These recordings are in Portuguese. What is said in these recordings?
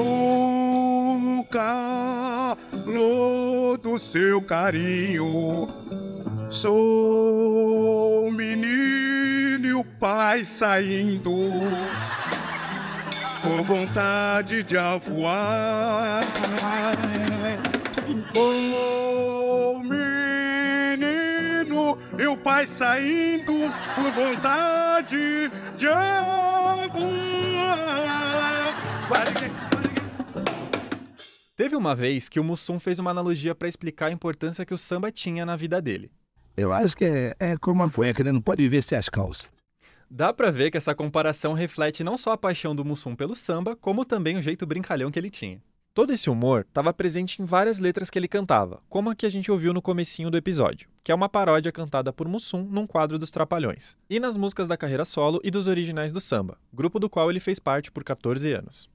o calor do seu carinho. Sou um menino e o pai saindo com vontade de avoar. O menino e o pai saindo com vontade de avoar. Teve uma vez que o Mussum fez uma analogia para explicar a importância que o samba tinha na vida dele. Eu acho que é, é como uma cueca, né? Não pode viver sem as calças. Dá pra ver que essa comparação reflete não só a paixão do Mussum pelo samba, como também o jeito brincalhão que ele tinha. Todo esse humor estava presente em várias letras que ele cantava, como a que a gente ouviu no comecinho do episódio, que é uma paródia cantada por Mussum num quadro dos Trapalhões, e nas músicas da carreira solo e dos originais do samba, grupo do qual ele fez parte por 14 anos.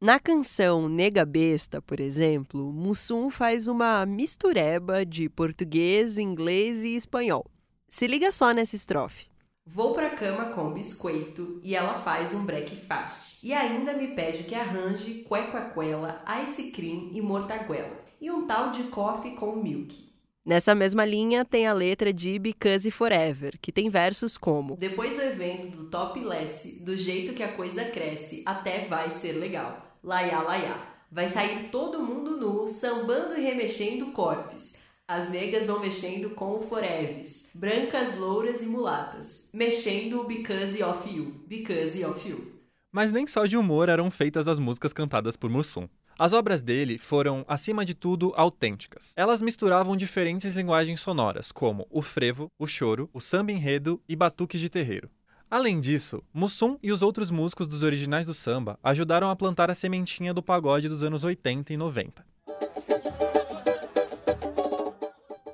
Na canção Nega Besta, por exemplo, Mussum faz uma mistureba de português, inglês e espanhol. Se liga só nessa estrofe. Vou pra cama com biscoito e ela faz um breakfast. E ainda me pede que arranje cuequaquela, ice cream e mortaguela. E um tal de coffee com milk. Nessa mesma linha tem a letra de Because Forever, que tem versos como Depois do evento do Top Less, do jeito que a coisa cresce, até vai ser legal. Laiá, laiá. Vai sair todo mundo nu, sambando e remexendo corpos. As negas vão mexendo com o foreves, brancas, louras e mulatas, mexendo o because of you, because of you. Mas nem só de humor eram feitas as músicas cantadas por Mussum. As obras dele foram, acima de tudo, autênticas. Elas misturavam diferentes linguagens sonoras, como o frevo, o choro, o samba enredo e batuques de terreiro. Além disso, Mussum e os outros músicos dos originais do samba ajudaram a plantar a sementinha do pagode dos anos 80 e 90.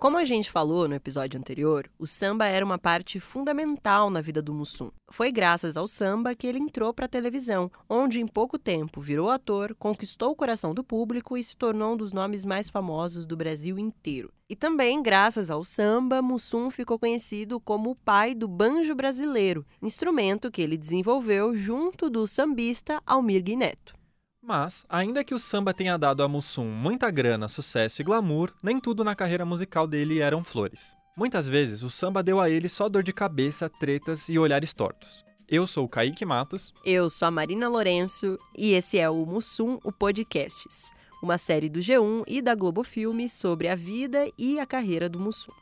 Como a gente falou no episódio anterior, o samba era uma parte fundamental na vida do Mussum. Foi graças ao samba que ele entrou para a televisão, onde em pouco tempo virou ator, conquistou o coração do público e se tornou um dos nomes mais famosos do Brasil inteiro. E também, graças ao samba, Mussum ficou conhecido como o pai do banjo brasileiro, instrumento que ele desenvolveu junto do sambista Almir Guineto. Mas, ainda que o samba tenha dado a Mussum muita grana, sucesso e glamour, nem tudo na carreira musical dele eram flores. Muitas vezes, o samba deu a ele só dor de cabeça, tretas e olhares tortos. Eu sou o Kaique Matos. Eu sou a Marina Lourenço e esse é o Mussum, o Podcasts, uma série do G1 e da Globo Filme sobre a vida e a carreira do Mussum.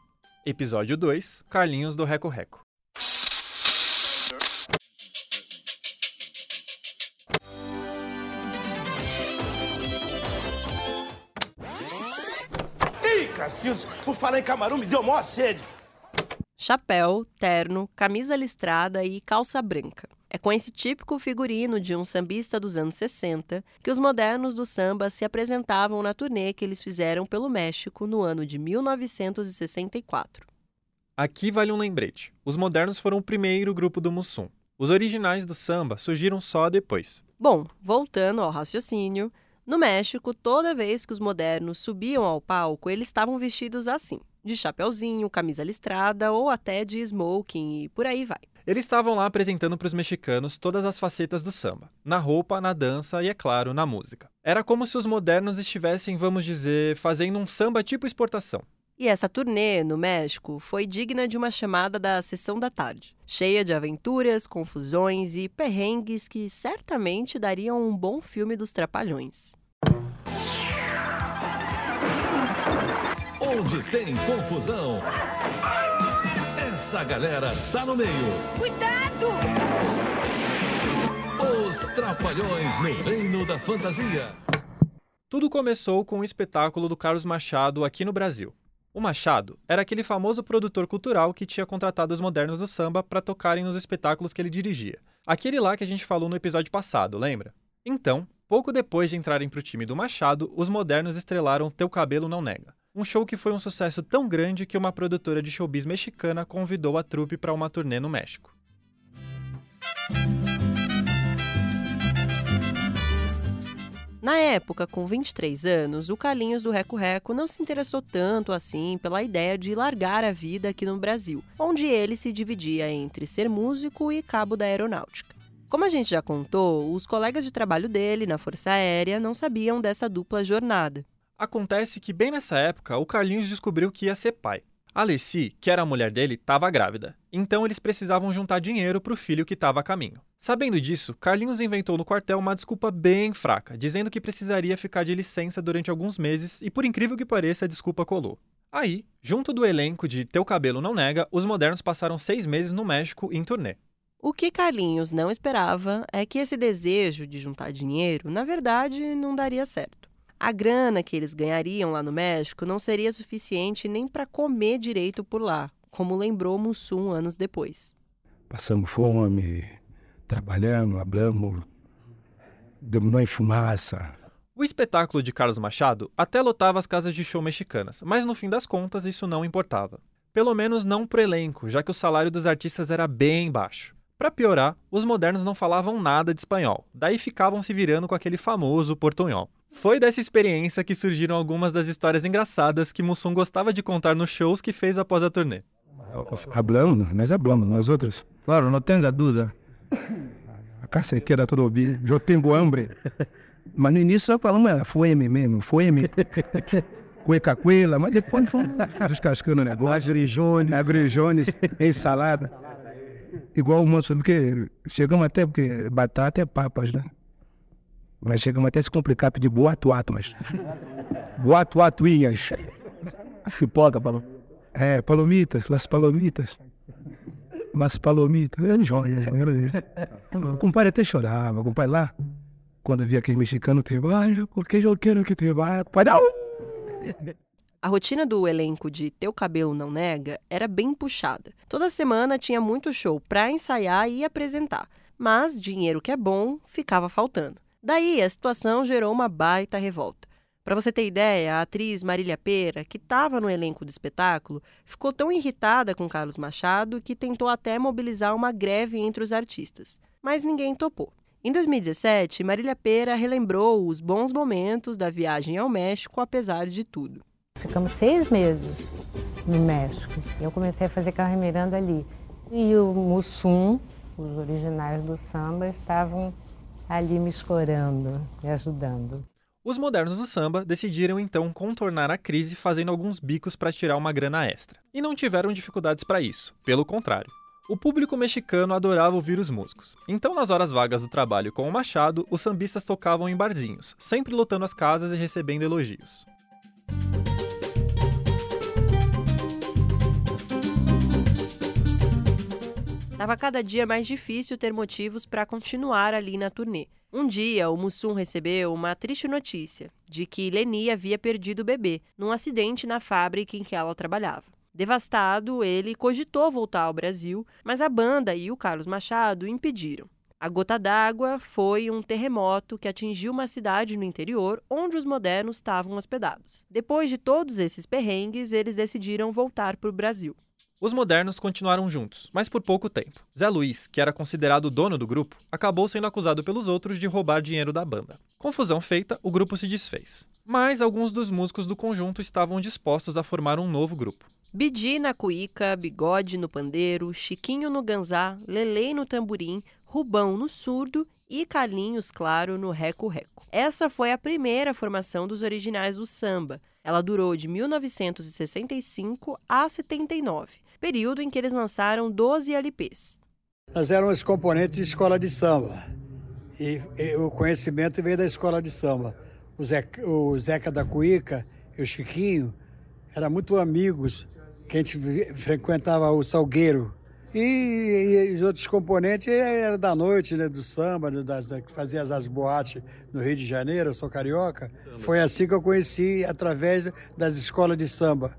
Episódio 2, Carlinhos do Reco Reco. Cacildos, por falar em camarão, me deu maior sede. Chapéu, terno, camisa listrada e calça branca. É com esse típico figurino de um sambista dos anos 60 que os modernos do samba se apresentavam na turnê que eles fizeram pelo México no ano de 1964. Aqui vale um lembrete: os modernos foram o primeiro grupo do Mussum. Os originais do samba surgiram só depois. Bom, voltando ao raciocínio, no México, toda vez que os modernos subiam ao palco, eles estavam vestidos assim, de chapeuzinho, camisa listrada ou até de smoking e por aí vai. Eles estavam lá apresentando para os mexicanos todas as facetas do samba, na roupa, na dança e, é claro, na música. Era como se os modernos estivessem, vamos dizer, fazendo um samba tipo exportação. E essa turnê no México foi digna de uma chamada da Sessão da Tarde, cheia de aventuras, confusões e perrengues que certamente dariam um bom filme dos Trapalhões. Onde tem confusão, essa galera tá no meio. Cuidado! Os Trapalhões no Reino da Fantasia. Tudo começou com um espetáculo do Carlos Machado aqui no Brasil. O Machado era aquele famoso produtor cultural que tinha contratado os modernos do samba para tocarem nos espetáculos que ele dirigia. Aquele lá que a gente falou no episódio passado, lembra? Então, pouco depois de entrarem para o time do Machado, os modernos estrelaram Teu Cabelo Não Nega. Um show que foi um sucesso tão grande que uma produtora de showbiz mexicana convidou a trupe para uma turnê no México. Na época, com 23 anos, o Carlinhos do Reco Reco não se interessou tanto assim pela ideia de largar a vida aqui no Brasil, onde ele se dividia entre ser músico e cabo da aeronáutica. Como a gente já contou, os colegas de trabalho dele na Força Aérea não sabiam dessa dupla jornada. Acontece que bem nessa época o Carlinhos descobriu que ia ser pai. Alessi, que era a mulher dele, estava grávida, então eles precisavam juntar dinheiro para o filho que estava a caminho. Sabendo disso, Carlinhos inventou no quartel uma desculpa bem fraca, dizendo que precisaria ficar de licença durante alguns meses e, por incrível que pareça, a desculpa colou. Aí, junto do elenco de Teu Cabelo Não Nega, os modernos passaram seis meses no México em turnê. O que Carlinhos não esperava é que esse desejo de juntar dinheiro, na verdade, não daria certo. A grana que eles ganhariam lá no México não seria suficiente nem para comer direito por lá, como lembrou Mussum anos depois. Passamos fome, trabalhamos, hablamos, dominou em fumaça. O espetáculo de Carlos Machado até lotava as casas de show mexicanas, mas no fim das contas isso não importava. Pelo menos não pro elenco, já que o salário dos artistas era bem baixo. Para piorar, os modernos não falavam nada de espanhol, daí ficavam se virando com aquele famoso portunhol. Foi dessa experiência que surgiram algumas das histórias engraçadas que Mussum gostava de contar nos shows que fez após a turnê. Hablamos, nós hablamos, nós outros. Claro, não tenha dúvida. A casa queda todo ouvir, eu tenho hambre. Mas no início só falamos, era fome mesmo, fome. Cueca cuela, mas depois fomos descascando o negócio. Agrijones. Agrijones, ensalada. Igual o moço, porque chegamos até, porque batata é papas, né? Mas chegamos até a se complicar, pedir boato-ato, mas. Boato-atuinhas. Pipoca, palom... É, palomitas, las palomitas. Las palomitas. É joia. O compadre até chorava. O compadre lá, quando via aquele mexicano, tem ai, porque eu quero que te vá. A rotina do elenco de Teu Cabelo Não Nega era bem puxada. Toda semana tinha muito show para ensaiar e apresentar, mas dinheiro que é bom ficava faltando. Daí a situação gerou uma baita revolta. Para você ter ideia, a atriz Marília Pera, que estava no elenco do espetáculo, ficou tão irritada com Carlos Machado que tentou até mobilizar uma greve entre os artistas. Mas ninguém topou. Em 2017, Marília Pera relembrou os bons momentos da viagem ao México, apesar de tudo. Ficamos seis meses no México. Eu comecei a fazer Carro Miranda ali. E o Mussum, os originais do samba, estavam ali me escorando, me ajudando. Os modernos do samba decidiram então contornar a crise fazendo alguns bicos para tirar uma grana extra. E não tiveram dificuldades para isso, pelo contrário. O público mexicano adorava ouvir os músicos. Então, nas horas vagas do trabalho com o Machado, os sambistas tocavam em barzinhos, sempre lotando as casas e recebendo elogios. Estava cada dia mais difícil ter motivos para continuar ali na turnê. Um dia, o Mussum recebeu uma triste notícia de que Leni havia perdido o bebê num acidente na fábrica em que ela trabalhava. Devastado, ele cogitou voltar ao Brasil, mas a banda e o Carlos Machado impediram. A gota d'água foi um terremoto que atingiu uma cidade no interior onde os modernos estavam hospedados. Depois de todos esses perrengues, eles decidiram voltar para o Brasil. Os modernos continuaram juntos, mas por pouco tempo. Zé Luiz, que era considerado o dono do grupo, acabou sendo acusado pelos outros de roubar dinheiro da banda. Confusão feita, o grupo se desfez. Mas alguns dos músicos do conjunto estavam dispostos a formar um novo grupo. Bidi na cuíca, Bigode no pandeiro, Chiquinho no ganzá, Lelei no tamborim, Rubão no surdo e Carlinhos, claro, no reco-reco. Essa foi a primeira formação dos originais do samba. Ela durou de 1965 a 79, período em que eles lançaram 12 LPs. Nós éramos componentes de escola de samba. E, e o conhecimento veio da escola de samba. O, Zeca, o Zeca da Cuíca e o Chiquinho eram muito amigos, que a gente frequentava o Salgueiro e, e, os outros componentes eram da noite, né, do samba, das, que fazia as boates no Rio de Janeiro, eu sou carioca. Foi assim que eu conheci, através das escolas de samba.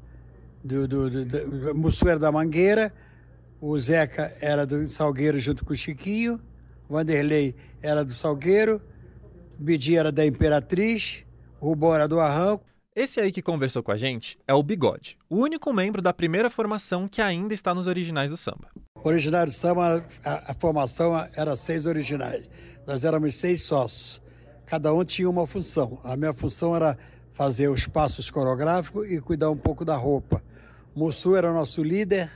Do, do, do, do Mussu era da Mangueira, o Zeca era do Salgueiro junto com o Chiquinho, Vanderlei era do Salgueiro, Bidi era da Imperatriz, Rubão era do Arranco, esse aí que conversou com a gente é o Bigode, o único membro da primeira formação que ainda está nos originais do samba. Originário do samba, a, a formação era seis originais. Nós éramos seis sócios. Cada um tinha uma função. A minha função era fazer os passos coreográficos e cuidar um pouco da roupa. Mussu era nosso líder,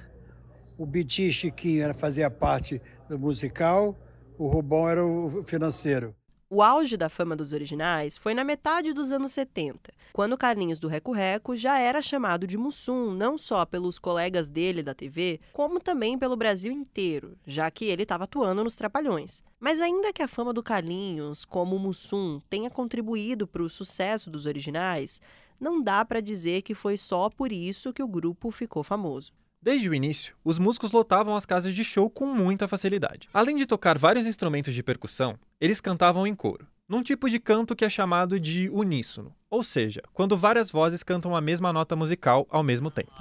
o Biti Chiquinho era, fazia parte do musical, o Rubão era o financeiro. O auge da fama dos originais foi na metade dos anos 70, quando Carlinhos do Reco Reco já era chamado de Mussum não só pelos colegas dele da TV, como também pelo Brasil inteiro, já que ele estava atuando nos Trapalhões. Mas ainda que a fama do Carlinhos, como Mussum, tenha contribuído para o sucesso dos originais, não dá para dizer que foi só por isso que o grupo ficou famoso. Desde o início, os músicos lotavam as casas de show com muita facilidade. Além de tocar vários instrumentos de percussão, eles cantavam em coro, num tipo de canto que é chamado de uníssono, ou seja, quando várias vozes cantam a mesma nota musical ao mesmo tempo.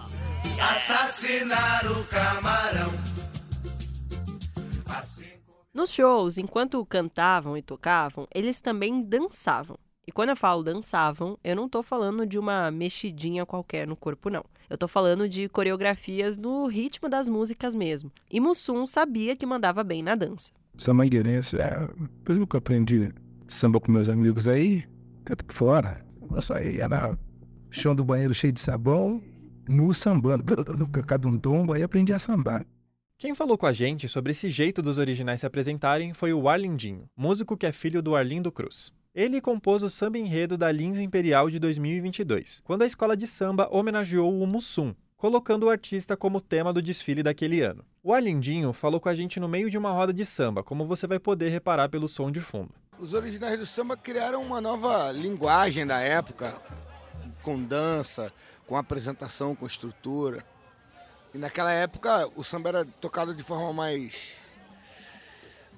Assassinar o camarão. Nos shows, enquanto cantavam e tocavam, eles também dançavam. E quando eu falo dançavam, eu não tô falando de uma mexidinha qualquer no corpo, não. Eu tô falando de coreografias no ritmo das músicas mesmo. E Mussum sabia que mandava bem na dança. Samba ingueirense, é, pelo que eu aprendi samba com meus amigos aí, canto fora. Isso aí era chão do banheiro cheio de sabão, nu sambando, cada um tombo, aí aprendi a sambar. Quem falou com a gente sobre esse jeito dos originais se apresentarem foi o Arlindinho, músico que é filho do Arlindo Cruz. Ele compôs o samba enredo da Lins Imperial de 2022, quando a escola de samba homenageou o Mussum, colocando o artista como tema do desfile daquele ano. O Arlindinho falou com a gente no meio de uma roda de samba, como você vai poder reparar pelo som de fundo. Os originais do samba criaram uma nova linguagem da época, com dança, com apresentação, com estrutura. E naquela época o samba era tocado de forma mais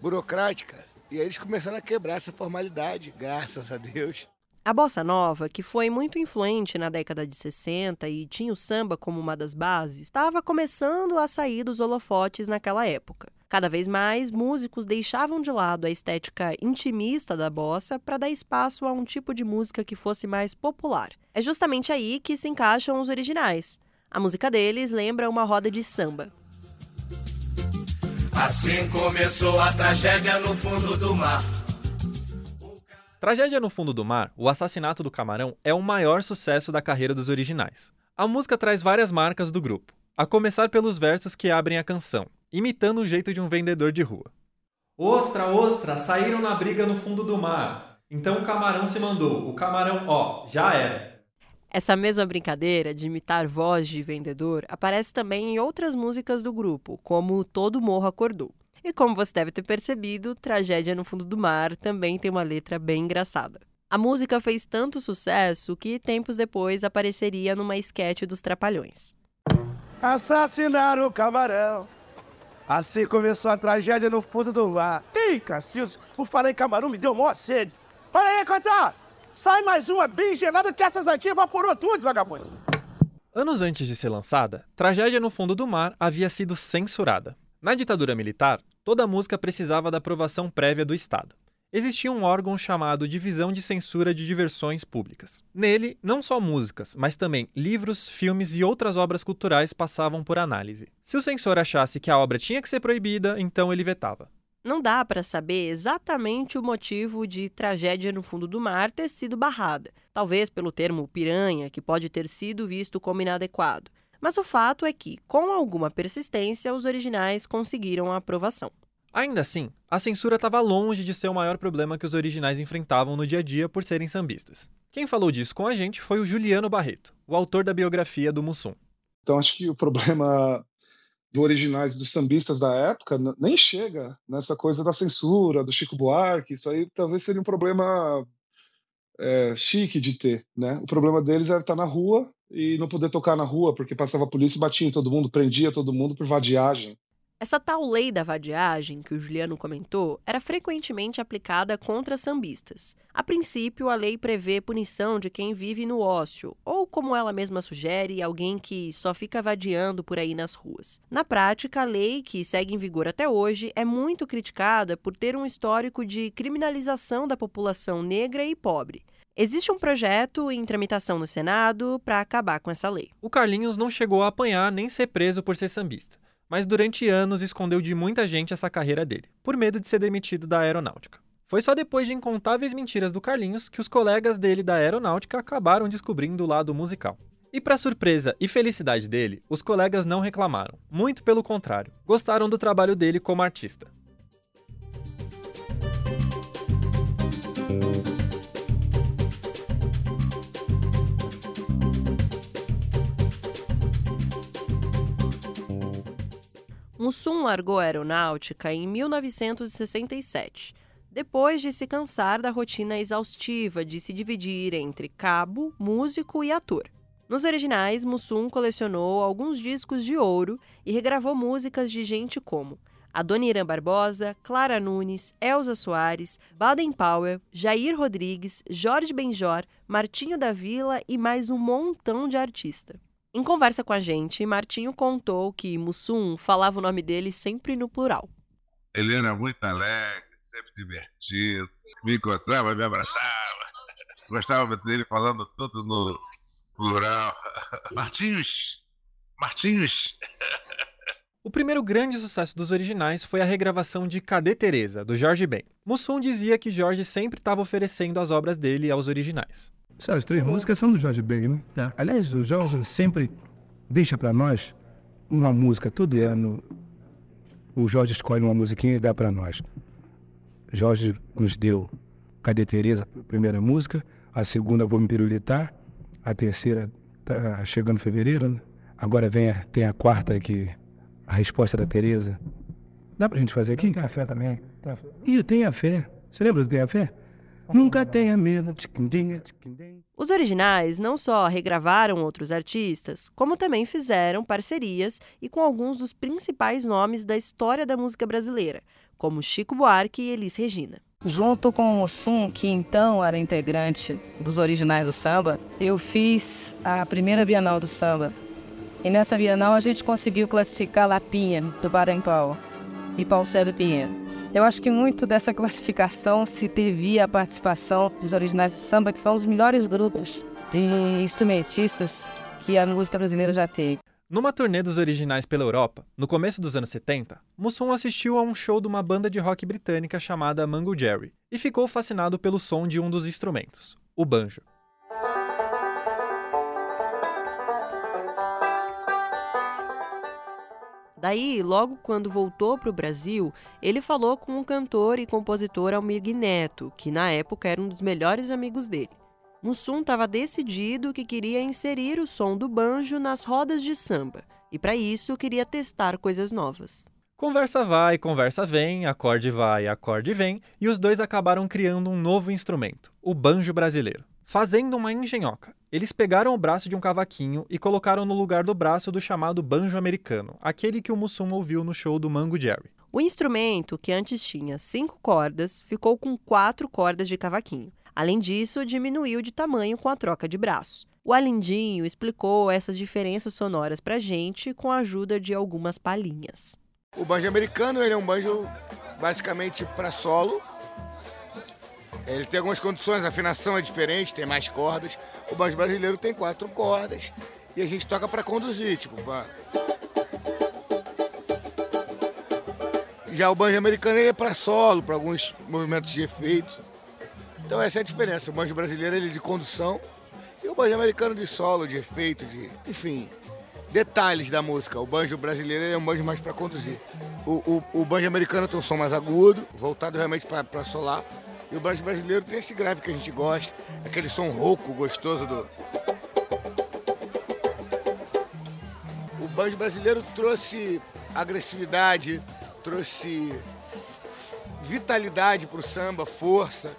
burocrática. E aí eles começaram a quebrar essa formalidade, graças a Deus. A bossa nova, que foi muito influente na década de 60 e tinha o samba como uma das bases, estava começando a sair dos holofotes naquela época. Cada vez mais, músicos deixavam de lado a estética intimista da bossa para dar espaço a um tipo de música que fosse mais popular. É justamente aí que se encaixam os originais. A música deles lembra uma roda de samba. Assim começou a tragédia no fundo do mar. Tragédia no Fundo do Mar, O Assassinato do Camarão, é o maior sucesso da carreira dos originais. A música traz várias marcas do grupo, a começar pelos versos que abrem a canção, imitando o jeito de um vendedor de rua. Ostra, ostra, saíram na briga no fundo do mar. Então o camarão se mandou. O camarão, ó, já era. Essa mesma brincadeira de imitar voz de vendedor aparece também em outras músicas do grupo, como Todo Morro Acordou. E como você deve ter percebido, Tragédia no Fundo do Mar também tem uma letra bem engraçada. A música fez tanto sucesso que tempos depois apareceria numa esquete dos Trapalhões. Assassinaram o camarão. Assim começou a tragédia no fundo do mar. Ih, Cacildes, por falar em camarão me deu mó sede. Olha aí, Cotá! Sai mais uma bem gelada que essas aqui evaporou tudo, vagabundo. Anos antes de ser lançada, Tragédia no Fundo do Mar havia sido censurada. Na ditadura militar, toda música precisava da aprovação prévia do Estado. Existia um órgão chamado Divisão de Censura de Diversões Públicas. Nele, não só músicas, mas também livros, filmes e outras obras culturais passavam por análise. Se o censor achasse que a obra tinha que ser proibida, então ele vetava. Não dá para saber exatamente o motivo de tragédia no fundo do mar ter sido barrada, talvez pelo termo piranha, que pode ter sido visto como inadequado. Mas o fato é que, com alguma persistência, os originais conseguiram a aprovação. Ainda assim, a censura estava longe de ser o maior problema que os originais enfrentavam no dia a dia por serem sambistas. Quem falou disso com a gente foi o Juliano Barreto, o autor da biografia do Mussum. Então acho que o problema do originais dos sambistas da época nem chega nessa coisa da censura, do Chico Buarque. Isso aí talvez seria um problema é, chique de ter, né? O problema deles era estar na rua e não poder tocar na rua porque passava a polícia e batia em todo mundo, prendia todo mundo por vadiagem. Essa tal lei da vadiagem que o Juliano comentou era frequentemente aplicada contra sambistas. A princípio, a lei prevê punição de quem vive no ócio, ou como ela mesma sugere, alguém que só fica vadiando por aí nas ruas. Na prática, a lei, que segue em vigor até hoje, é muito criticada por ter um histórico de criminalização da população negra e pobre. Existe um projeto em tramitação no Senado para acabar com essa lei. O Carlinhos não chegou a apanhar nem ser preso por ser sambista mas durante anos escondeu de muita gente essa carreira dele, por medo de ser demitido da aeronáutica. Foi só depois de incontáveis mentiras do Carlinhos que os colegas dele da aeronáutica acabaram descobrindo o lado musical. E para surpresa e felicidade dele, os colegas não reclamaram, muito pelo contrário, gostaram do trabalho dele como artista. Mussum largou a aeronáutica em 1967, depois de se cansar da rotina exaustiva de se dividir entre cabo, músico e ator. Nos originais, Mussum colecionou alguns discos de ouro e regravou músicas de gente como Adoniran Barbosa, Clara Nunes, Elza Soares, Baden Powell, Jair Rodrigues, Jorge Benjor, Martinho da Vila e mais um montão de artista. Em conversa com a gente, Martinho contou que Mussum falava o nome dele sempre no plural. Ele era muito alegre, sempre divertido, me encontrava, me abraçava, gostava dele falando tudo no plural. Martinhos, Martinhos. O primeiro grande sucesso dos originais foi a regravação de Cadê Teresa, do Jorge Ben. Mussum dizia que Jorge sempre estava oferecendo as obras dele aos originais. As três músicas são do Jorge Ben, né? Tá. Aliás, o Jorge sempre deixa para nós uma música todo ano. O Jorge escolhe uma musiquinha e dá para nós. Jorge nos deu Cadê Teresa, a primeira música. A segunda, Vou Me Pirulitar. A terceira, tá chegando em fevereiro, né? Agora vem a, tem a quarta aqui a resposta da Tereza. Dá pra gente fazer aqui? Tem a fé também. E tenha fé. Você lembra do Tenha Fé? Nunca tenha medo. Os originais não só regravaram outros artistas, como também fizeram parcerias e com alguns dos principais nomes da história da música brasileira, como Chico Buarque e Elis Regina. Junto com o Mussum, que então era integrante dos originais do samba, eu fiz a primeira Bienal do Samba, e nessa Bienal a gente conseguiu classificar Lapinha, do Barampau, e Paulo César Pinheiro. Eu acho que muito dessa classificação se devia à participação dos originais do samba, que foram os melhores grupos de instrumentistas que a música brasileira já teve. Numa turnê dos originais pela Europa, no começo dos anos 70, Mussum assistiu a um show de uma banda de rock britânica chamada Mango Jerry e ficou fascinado pelo som de um dos instrumentos, o banjo. Daí, logo quando voltou para o Brasil, ele falou com o cantor e compositor Almir Neto, que na época era um dos melhores amigos dele. Mussum estava decidido que queria inserir o som do banjo nas rodas de samba, e para isso queria testar coisas novas. Conversa vai, conversa vem, acorde vai, acorde vem, e os dois acabaram criando um novo instrumento, o banjo brasileiro. Fazendo uma engenhoca, eles pegaram o braço de um cavaquinho e colocaram no lugar do braço do chamado banjo americano, aquele que o Mussum ouviu no show do Mango Jerry. O instrumento, que antes tinha cinco cordas, ficou com quatro cordas de cavaquinho. Além disso, diminuiu de tamanho com a troca de braço. O Alindinho explicou essas diferenças sonoras pra gente com a ajuda de algumas palhinhas. O banjo americano ele é um banjo basicamente para solo, ele tem algumas condições, a afinação é diferente, tem mais cordas. O banjo brasileiro tem quatro cordas e a gente toca para conduzir, tipo, pra... Já o banjo americano ele é para solo, para alguns movimentos de efeito. Então essa é a diferença. O banjo brasileiro ele é de condução e o banjo americano de solo, de efeito, de, enfim, detalhes da música. O banjo brasileiro é um banjo mais para conduzir. O, o, o, banjo americano tem um som mais agudo, voltado realmente para solar. E o brasileiro tem esse grave que a gente gosta, aquele som rouco, gostoso do. O banjo brasileiro trouxe agressividade, trouxe vitalidade para o samba, força.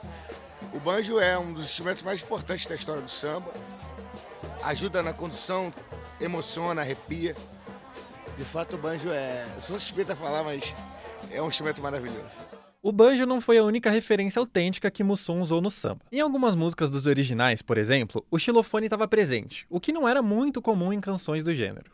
O banjo é um dos instrumentos mais importantes da história do samba. Ajuda na condução, emociona, arrepia. De fato, o banjo é. Sou suspeita a falar, mas é um instrumento maravilhoso. O banjo não foi a única referência autêntica que Mussum usou no samba. Em algumas músicas dos originais, por exemplo, o xilofone estava presente, o que não era muito comum em canções do gênero.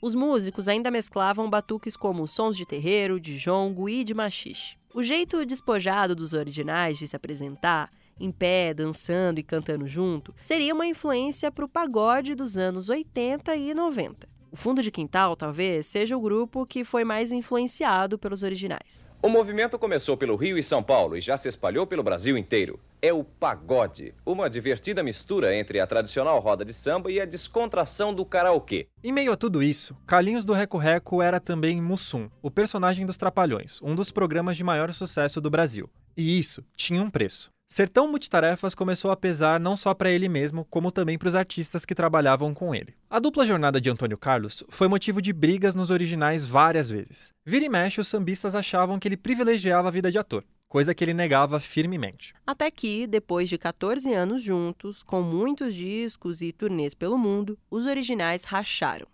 Os músicos ainda mesclavam batuques como sons de terreiro, de jongo e de machixe. O jeito despojado dos originais de se apresentar, em pé, dançando e cantando junto, seria uma influência para o pagode dos anos 80 e 90. O Fundo de Quintal, talvez, seja o grupo que foi mais influenciado pelos originais. O movimento começou pelo Rio e São Paulo e já se espalhou pelo Brasil inteiro. É o pagode, uma divertida mistura entre a tradicional roda de samba e a descontração do karaokê. Em meio a tudo isso, Carlinhos do Reco Reco era também Mussum, o personagem dos Trapalhões, um dos programas de maior sucesso do Brasil. E isso tinha um preço. Ser tão multitarefas começou a pesar não só para ele mesmo, como também para os artistas que trabalhavam com ele. A dupla jornada de Antônio Carlos foi motivo de brigas nos originais várias vezes. Vira e mexe, os sambistas achavam que ele privilegiava a vida de ator, coisa que ele negava firmemente. Até que, depois de 14 anos juntos, com muitos discos e turnês pelo mundo, os originais racharam.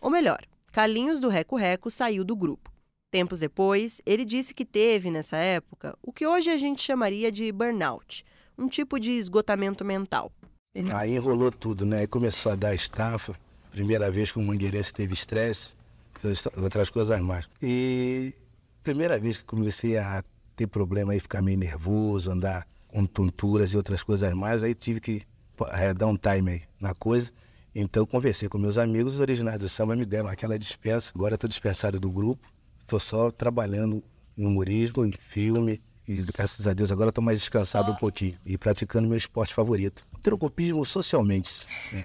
Ou melhor, Carlinhos do Reco Reco saiu do grupo. Tempos depois, ele disse que teve, nessa época, o que hoje a gente chamaria de burnout, um tipo de esgotamento mental. Aí enrolou tudo, né? Aí começou a dar estafa. Primeira vez que o mangueirense teve estresse, outras coisas mais. E primeira vez que comecei a ter problema e ficar meio nervoso, andar com tonturas e outras coisas mais, aí tive que é, dar um time aí na coisa. Então conversei com meus amigos, os originais do samba me deram aquela dispensa. Agora estou dispensado do grupo. Estou só trabalhando em humorismo, em filme, e graças a Deus agora estou mais descansado um pouquinho e praticando meu esporte favorito. Trocopismo socialmente. É.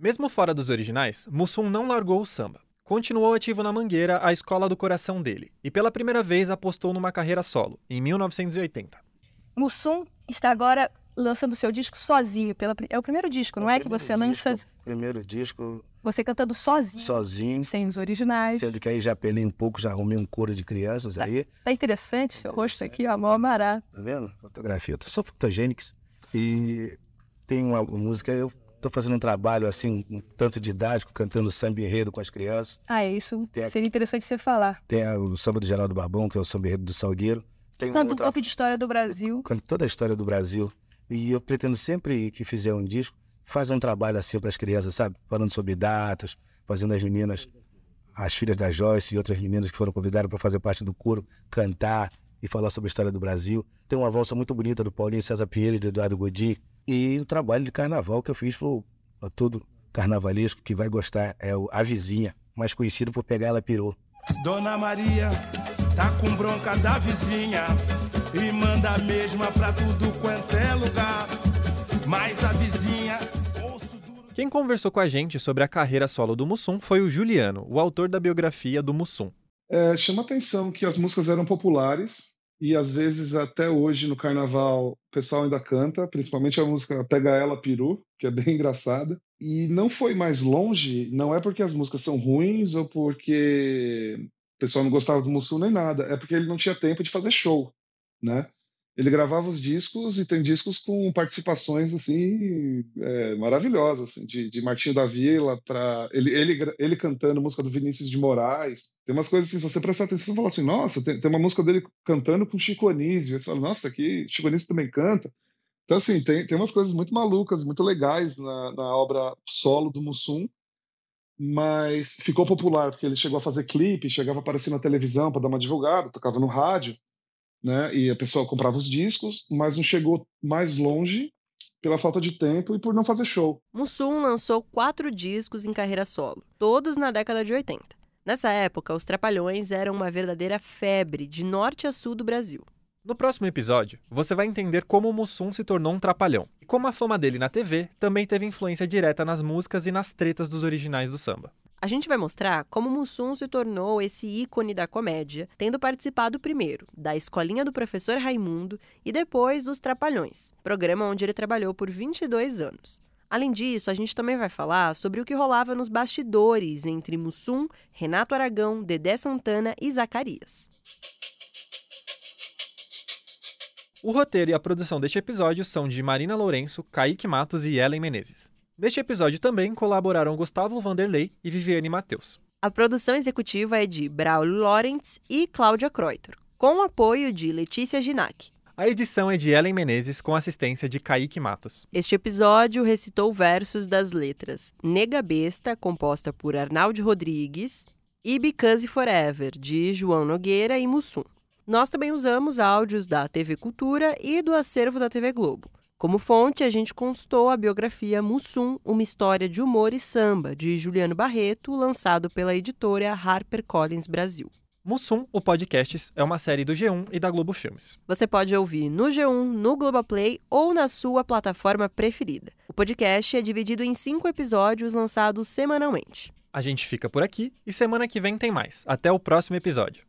Mesmo fora dos originais, Mussum não largou o samba. Continuou ativo na Mangueira, a escola do coração dele, e pela primeira vez apostou numa carreira solo, em 1980. Mussum está agora lançando seu disco sozinho. Pela, é o primeiro disco, não é? Que você disco, lança. Primeiro disco. Você cantando sozinho. Sozinho. Sem os originais. Sendo que aí já apelei um pouco, já arrumei um coro de crianças tá, aí. Tá interessante seu rosto aqui, ó, mó barato. Tá vendo? Fotografia. Eu sou fotogênico e tem uma música, eu tô fazendo um trabalho assim, um tanto didático, cantando samba enredo com as crianças. Ah, é isso. Seria interessante você falar. Tem a, o samba do Geraldo Barbão, que é o samba enredo do Salgueiro. Tem Canto um pouco de história do Brasil. Canto toda a história do Brasil. E eu pretendo sempre que fizer um disco, fazer um trabalho assim para as crianças, sabe? Falando sobre datas, fazendo as meninas, as filhas da Joyce e outras meninas que foram convidadas para fazer parte do coro, cantar e falar sobre a história do Brasil. Tem uma valsa muito bonita do Paulinho César Pinheiro e do Eduardo Godin. E o trabalho de carnaval que eu fiz para todo carnavalesco que vai gostar é o A Vizinha, mais conhecido por Pegar Ela Pirou. Dona Maria tá com bronca da vizinha e manda a mesma pra tudo quanto é lugar. Mas a vizinha. Quem conversou com a gente sobre a carreira solo do Mussum foi o Juliano, o autor da biografia do Mussum. É, chama atenção que as músicas eram populares e às vezes até hoje no carnaval o pessoal ainda canta, principalmente a música Pega Ela Peru, que é bem engraçada. E não foi mais longe, não é porque as músicas são ruins ou porque o pessoal não gostava do Mussum nem nada, é porque ele não tinha tempo de fazer show né? Ele gravava os discos e tem discos com participações assim é, maravilhosas, assim, de, de Martinho da Vila para ele, ele, ele cantando música do Vinícius de Moraes. Tem umas coisas assim, se você prestar atenção, você fala assim, nossa, tem, tem uma música dele cantando com Chico Anísio. Você fala, nossa, aqui Chico Anísio também canta. Então, assim, tem, tem umas coisas muito malucas, muito legais na, na obra solo do Mussum, mas ficou popular, porque ele chegou a fazer clipe, chegava a aparecer na televisão para dar uma divulgada, tocava no rádio né? E a pessoa comprava os discos, mas não chegou mais longe pela falta de tempo e por não fazer show. Mussum lançou quatro discos em carreira solo, todos na década de 80. Nessa época, os Trapalhões eram uma verdadeira febre de norte a sul do Brasil. No próximo episódio, você vai entender como o Mussum se tornou um trapalhão e como a fama dele na TV também teve influência direta nas músicas e nas tretas dos originais do samba. A gente vai mostrar como Mussum se tornou esse ícone da comédia, tendo participado primeiro da Escolinha do Professor Raimundo e depois dos Trapalhões, programa onde ele trabalhou por 22 anos. Além disso, a gente também vai falar sobre o que rolava nos bastidores entre Mussum, Renato Aragão, Dedé Santana e Zacarias. O roteiro e a produção deste episódio são de Marina Lourenço, Kaique Matos e Ellen Menezes. Neste episódio também colaboraram Gustavo Vanderlei e Viviane Matheus. A produção executiva é de Braulio Lawrence e Cláudia Kreuter, com o apoio de Letícia Ginac. A edição é de Ellen Menezes, com assistência de Kaique Matos. Este episódio recitou versos das letras Nega Besta, composta por Arnaldo Rodrigues, e Because Forever, de João Nogueira e Mussum. Nós também usamos áudios da TV Cultura e do acervo da TV Globo. Como fonte, a gente consultou a biografia Mussum, uma história de humor e samba, de Juliano Barreto, lançado pela editora HarperCollins Brasil. Mussum, o Podcasts, é uma série do G1 e da Globo Filmes. Você pode ouvir no G1, no Globoplay ou na sua plataforma preferida. O podcast é dividido em cinco episódios lançados semanalmente. A gente fica por aqui e semana que vem tem mais. Até o próximo episódio.